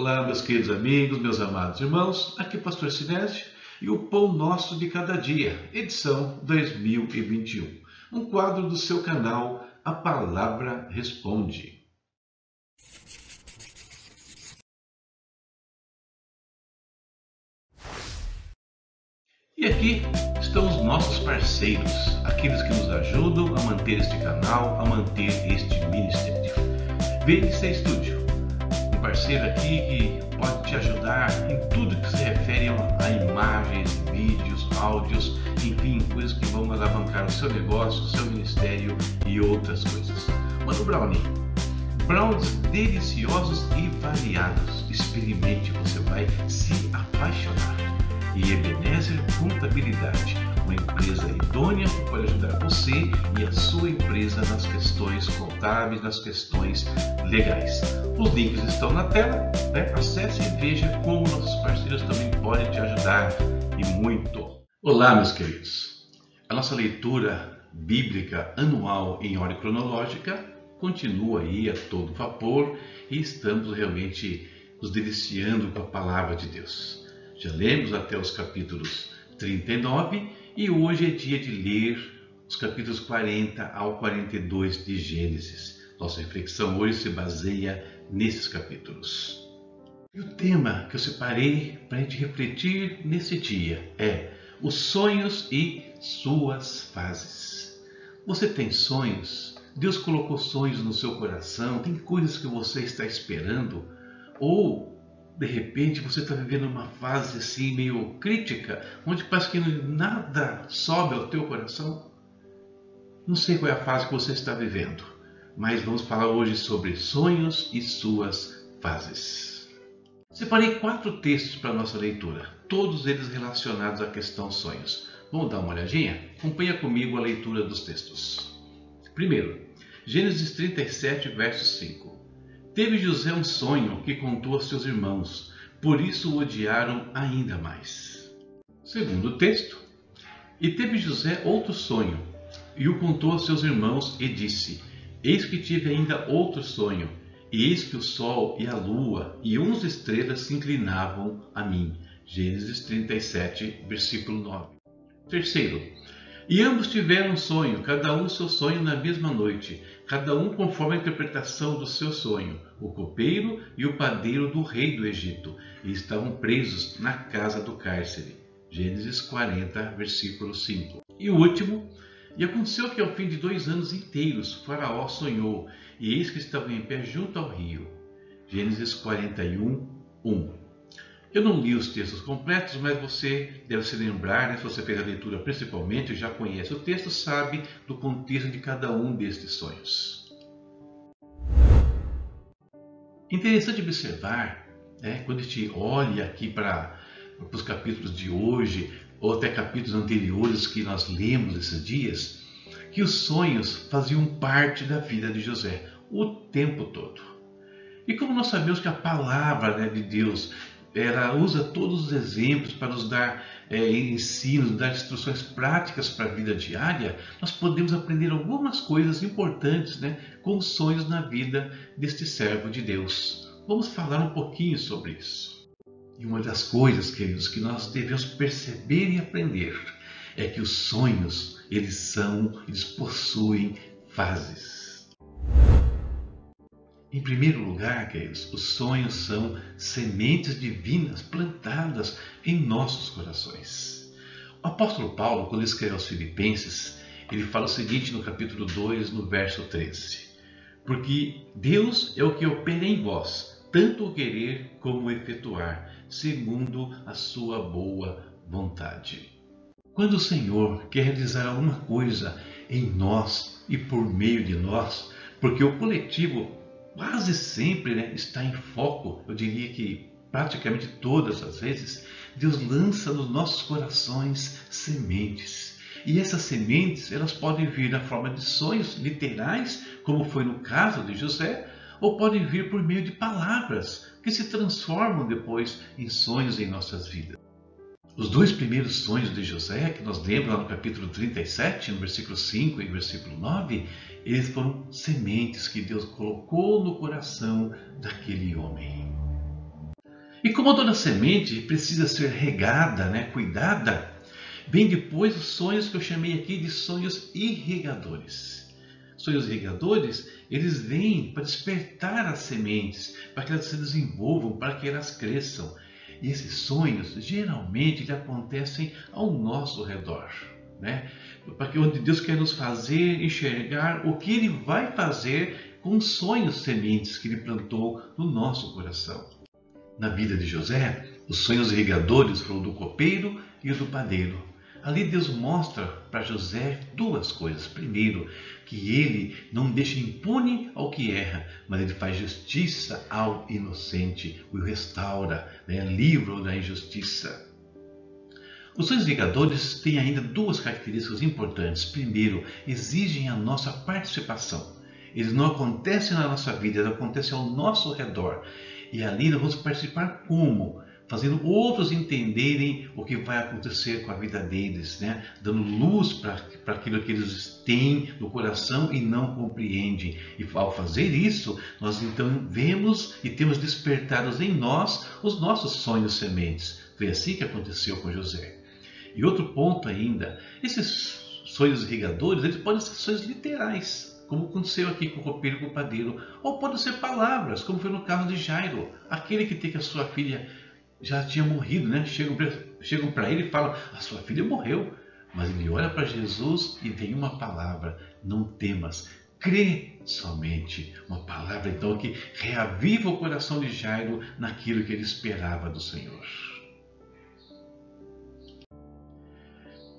Olá, meus queridos amigos, meus amados irmãos, aqui é o Pastor Sinésio e o Pão Nosso de Cada Dia, edição 2021, um quadro do seu canal A Palavra Responde. E aqui estão os nossos parceiros, aqueles que nos ajudam a manter este canal, a manter este ministério. VNC Studio parceiro aqui que pode te ajudar em tudo que se refere a imagens, vídeos, áudios, enfim, coisas que vão alavancar o seu negócio, o seu ministério e outras coisas. Mano Brownie, brownies deliciosos e variados. Experimente, você vai se apaixonar. E Ebenezer Contabilidade uma empresa idônea que pode ajudar você e a sua empresa nas questões contábeis, nas questões legais. Os links estão na tela, né? acesse e veja como nossos parceiros também podem te ajudar e muito. Olá, meus queridos. A nossa leitura bíblica anual em ordem cronológica continua aí a todo vapor e estamos realmente nos deliciando com a palavra de Deus. Já lemos até os capítulos 39 e hoje é dia de ler os capítulos 40 ao 42 de Gênesis. Nossa reflexão hoje se baseia nesses capítulos. E o tema que eu separei para a gente refletir nesse dia é os sonhos e suas fases. Você tem sonhos? Deus colocou sonhos no seu coração? Tem coisas que você está esperando? Ou de repente você está vivendo uma fase assim meio crítica, onde parece que nada sobe ao teu coração? Não sei qual é a fase que você está vivendo, mas vamos falar hoje sobre sonhos e suas fases. Separei quatro textos para nossa leitura, todos eles relacionados à questão sonhos. Vamos dar uma olhadinha? Acompanha comigo a leitura dos textos. Primeiro, Gênesis 37, verso 5. Teve José um sonho que contou a seus irmãos, por isso o odiaram ainda mais. Segundo texto, e teve José outro sonho, e o contou a seus irmãos, e disse: Eis que tive ainda outro sonho, e eis que o sol e a lua e onze estrelas se inclinavam a mim. Gênesis 37, versículo 9. Terceiro, e ambos tiveram um sonho, cada um seu sonho na mesma noite, cada um conforme a interpretação do seu sonho, o copeiro e o padeiro do rei do Egito, e estavam presos na casa do cárcere. Gênesis 40, versículo 5. E o último, e aconteceu que ao fim de dois anos inteiros, Faraó sonhou, e eis que estavam em pé junto ao rio. Gênesis 41, 1. Eu não li os textos completos, mas você deve se lembrar, né, se você fez a leitura principalmente, já conhece o texto, sabe do contexto de cada um destes sonhos. Interessante observar, né, quando a gente olha aqui para os capítulos de hoje, ou até capítulos anteriores que nós lemos esses dias, que os sonhos faziam parte da vida de José o tempo todo. E como nós sabemos que a palavra né, de Deus ela usa todos os exemplos para nos dar é, ensinos, dar instruções práticas para a vida diária, nós podemos aprender algumas coisas importantes né, com os sonhos na vida deste servo de Deus. Vamos falar um pouquinho sobre isso. E uma das coisas, queridos, que nós devemos perceber e aprender é que os sonhos, eles são, eles possuem fases. Em primeiro lugar, queridos, os sonhos são sementes divinas plantadas em nossos corações. O apóstolo Paulo, quando escreve aos Filipenses, ele fala o seguinte no capítulo 2, no verso 13: Porque Deus é o que opera em vós, tanto o querer como o efetuar, segundo a sua boa vontade. Quando o Senhor quer realizar alguma coisa em nós e por meio de nós, porque o coletivo quase sempre né, está em foco, eu diria que praticamente todas as vezes, Deus lança nos nossos corações sementes. E essas sementes, elas podem vir na forma de sonhos literais, como foi no caso de José, ou podem vir por meio de palavras que se transformam depois em sonhos em nossas vidas. Os dois primeiros sonhos de José, que nós lemos lá no capítulo 37, no versículo 5 e versículo 9, eles foram sementes que Deus colocou no coração daquele homem. E como toda semente precisa ser regada, né, cuidada, vem depois os sonhos que eu chamei aqui de sonhos irrigadores. Sonhos irrigadores, eles vêm para despertar as sementes, para que elas se desenvolvam, para que elas cresçam. E esses sonhos geralmente acontecem ao nosso redor, né? Para que onde Deus quer nos fazer enxergar o que Ele vai fazer com os sonhos sementes que Ele plantou no nosso coração. Na vida de José, os sonhos irrigadores foram do copeiro e do padeiro. Ali Deus mostra para José duas coisas. Primeiro, que ele não deixa impune ao que erra, mas ele faz justiça ao inocente, o restaura, né? livra da injustiça. Os sonhos ligadores têm ainda duas características importantes. Primeiro, exigem a nossa participação. Eles não acontecem na nossa vida, eles acontecem ao nosso redor. E ali nós vamos participar como? Fazendo outros entenderem o que vai acontecer com a vida deles, né? dando luz para aquilo que eles têm no coração e não compreendem. E ao fazer isso, nós então vemos e temos despertados em nós os nossos sonhos sementes. Foi assim que aconteceu com José. E outro ponto ainda, esses sonhos irrigadores, eles podem ser sonhos literais, como aconteceu aqui com o roupeiro e com o padeiro, ou podem ser palavras, como foi no caso de Jairo, aquele que tem que a sua filha já tinha morrido, né? Chegam para ele e falam: A sua filha morreu. Mas ele olha para Jesus e vem uma palavra: Não temas, crê somente. Uma palavra então que reaviva o coração de Jairo naquilo que ele esperava do Senhor.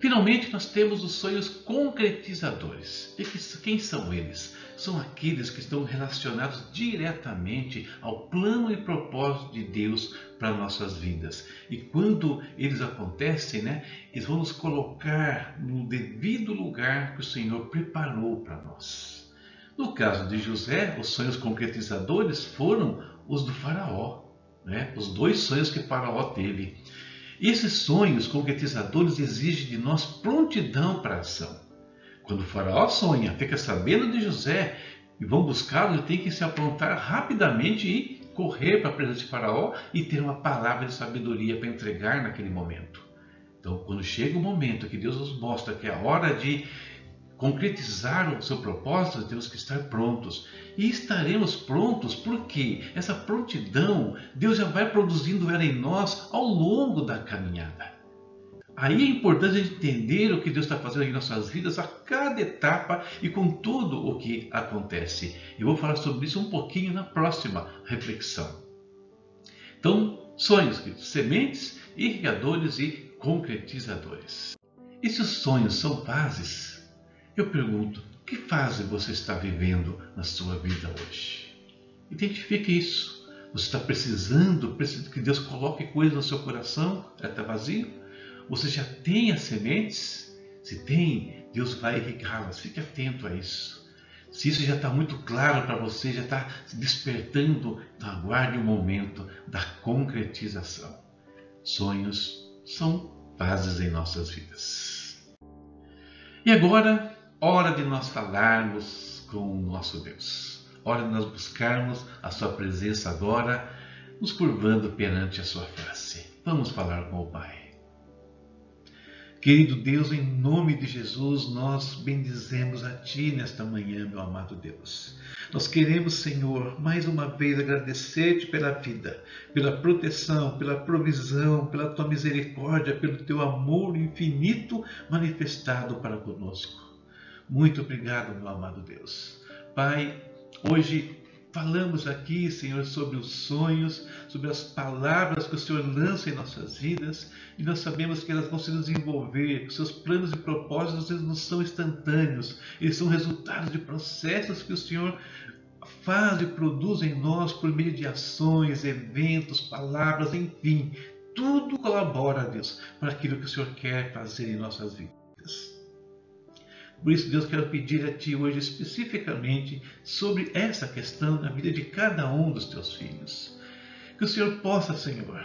Finalmente, nós temos os sonhos concretizadores. E quem são eles? São aqueles que estão relacionados diretamente ao plano e propósito de Deus para nossas vidas. E quando eles acontecem, né, eles vão nos colocar no devido lugar que o Senhor preparou para nós. No caso de José, os sonhos concretizadores foram os do Faraó, né? os dois sonhos que Faraó teve. Esses sonhos concretizadores exigem de nós prontidão para a ação. Quando o faraó sonha, fica sabendo de José e vão buscá-lo, ele tem que se aprontar rapidamente e correr para a presença de faraó e ter uma palavra de sabedoria para entregar naquele momento. Então, quando chega o momento que Deus nos mostra que é a hora de concretizar o seu propósito, temos que estar prontos. E estaremos prontos porque essa prontidão, Deus já vai produzindo ela em nós ao longo da caminhada. Aí é importante a gente entender o que Deus está fazendo em nossas vidas a cada etapa e com tudo o que acontece. Eu vou falar sobre isso um pouquinho na próxima reflexão. Então, sonhos, sementes, irrigadores e concretizadores. E se os sonhos são fases, eu pergunto, que fase você está vivendo na sua vida hoje? Identifique isso. Você está precisando, precisando que Deus coloque coisas no seu coração? Está vazio? Você já tem as sementes? Se tem, Deus vai irrigá-las. Fique atento a isso. Se isso já está muito claro para você, já está despertando, então aguarde o momento da concretização. Sonhos são fases em nossas vidas. E agora Hora de nós falarmos com o nosso Deus. Hora de nós buscarmos a Sua presença agora, nos curvando perante a Sua face. Vamos falar com o Pai. Querido Deus, em nome de Jesus, nós bendizemos a Ti nesta manhã, meu amado Deus. Nós queremos, Senhor, mais uma vez agradecer-te pela vida, pela proteção, pela provisão, pela Tua misericórdia, pelo Teu amor infinito manifestado para conosco. Muito obrigado, meu amado Deus. Pai, hoje falamos aqui, Senhor, sobre os sonhos, sobre as palavras que o Senhor lança em nossas vidas e nós sabemos que elas vão se desenvolver, que seus planos e propósitos eles não são instantâneos, eles são resultados de processos que o Senhor faz e produz em nós por meio de ações, eventos, palavras, enfim, tudo colabora, Deus, para aquilo que o Senhor quer fazer em nossas vidas. Por isso, Deus, quero pedir a Ti hoje especificamente sobre essa questão na vida de cada um dos Teus filhos. Que o Senhor possa, Senhor,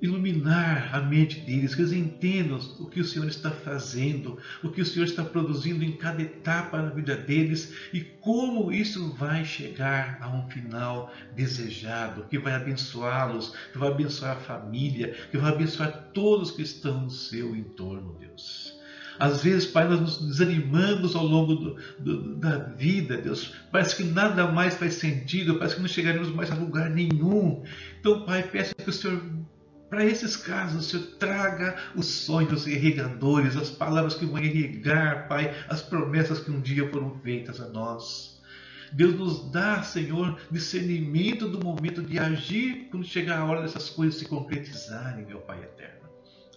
iluminar a mente deles, que eles entendam o que o Senhor está fazendo, o que o Senhor está produzindo em cada etapa da vida deles e como isso vai chegar a um final desejado, que vai abençoá-los, que vai abençoar a família, que vai abençoar todos que estão no seu entorno, Deus. Às vezes, Pai, nós nos desanimamos ao longo do, do, da vida, Deus. Parece que nada mais faz sentido, parece que não chegaremos mais a lugar nenhum. Então, Pai, peço que o Senhor para esses casos, o Senhor traga os sonhos irrigadores, as palavras que vão irrigar, Pai, as promessas que um dia foram feitas a nós. Deus nos dá, Senhor, discernimento do momento de agir quando chegar a hora dessas coisas se concretizarem, meu Pai eterno.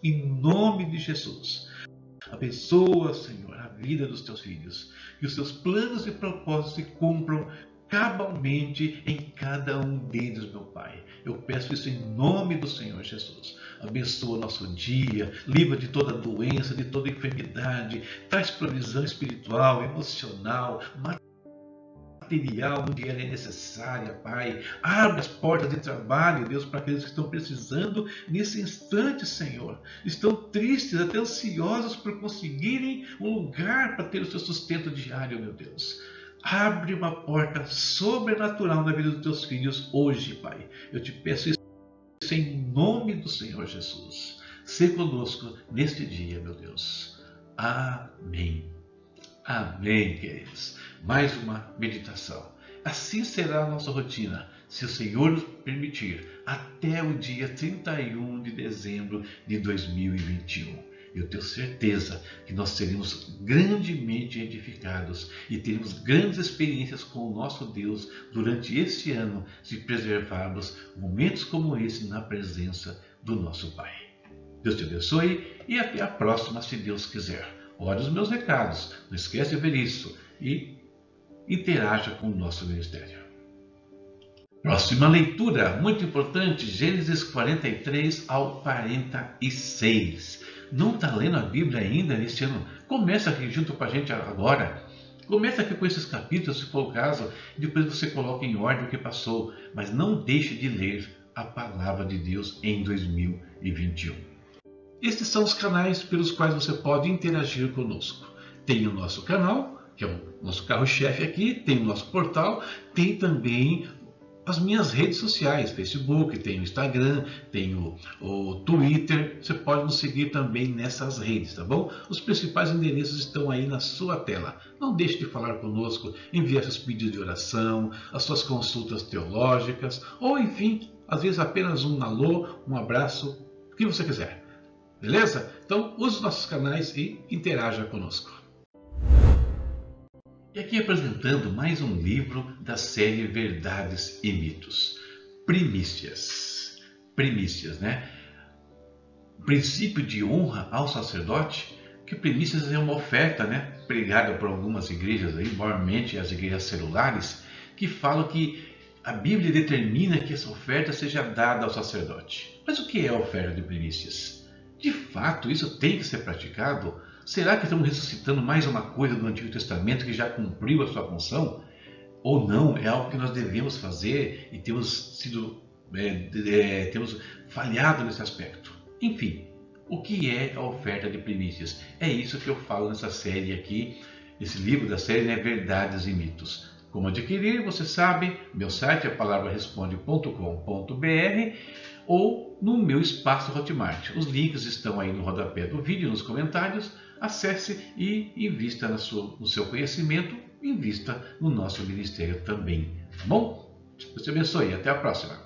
Em nome de Jesus. Abençoa, Senhor, a vida dos teus filhos. Que os teus planos e propósitos se cumpram cabalmente em cada um deles, meu Pai. Eu peço isso em nome do Senhor Jesus. Abençoa nosso dia, livra de toda doença, de toda enfermidade, traz provisão espiritual, emocional, material onde ela é necessária, Pai. Abre as portas de trabalho, Deus, para aqueles que estão precisando nesse instante, Senhor. Estão tristes, até ansiosos por conseguirem um lugar para ter o seu sustento diário, meu Deus. Abre uma porta sobrenatural na vida dos teus filhos hoje, Pai. Eu te peço isso em nome do Senhor Jesus. Se conosco neste dia, meu Deus. Amém. Amém, queridos. Mais uma meditação. Assim será a nossa rotina, se o Senhor nos permitir, até o dia 31 de dezembro de 2021 eu tenho certeza que nós seremos grandemente edificados e teremos grandes experiências com o nosso Deus durante este ano, se preservarmos momentos como esse na presença do nosso Pai. Deus te abençoe e até a próxima, se Deus quiser. Olhe os meus recados, não esquece de ver isso e interaja com o nosso ministério. Próxima leitura, muito importante, Gênesis 43 ao 46 não está lendo a Bíblia ainda neste ano, começa aqui junto com a gente agora. Começa aqui com esses capítulos, se for o caso, depois você coloca em ordem o que passou, mas não deixe de ler a palavra de Deus em 2021. Estes são os canais pelos quais você pode interagir conosco. Tem o nosso canal, que é o nosso carro-chefe aqui, tem o nosso portal, tem também as minhas redes sociais, Facebook, tem o Instagram, tem o, o, Twitter, você pode nos seguir também nessas redes, tá bom? Os principais endereços estão aí na sua tela. Não deixe de falar conosco, enviar seus pedidos de oração, as suas consultas teológicas, ou enfim, às vezes apenas um alô, um abraço, o que você quiser. Beleza? Então use os nossos canais e interaja conosco. E aqui apresentando mais um livro da série Verdades e Mitos. Primícias. Primícias, né? Princípio de honra ao sacerdote, que primícias é uma oferta, né? Pregada por algumas igrejas aí, maiormente as igrejas celulares, que falam que a Bíblia determina que essa oferta seja dada ao sacerdote. Mas o que é a oferta de primícias? De fato, isso tem que ser praticado? Será que estamos ressuscitando mais uma coisa do Antigo Testamento que já cumpriu a sua função? Ou não? É algo que nós devemos fazer e temos sido é, é, temos falhado nesse aspecto. Enfim, o que é a oferta de primícias? É isso que eu falo nessa série aqui, esse livro da série é Verdades e Mitos. Como adquirir, você sabe, meu site é palavraresponde.com.br ou no meu espaço Hotmart. Os links estão aí no rodapé do vídeo, nos comentários acesse e invista no seu conhecimento, invista no nosso ministério também. Tá bom? Deus te abençoe. Até a próxima.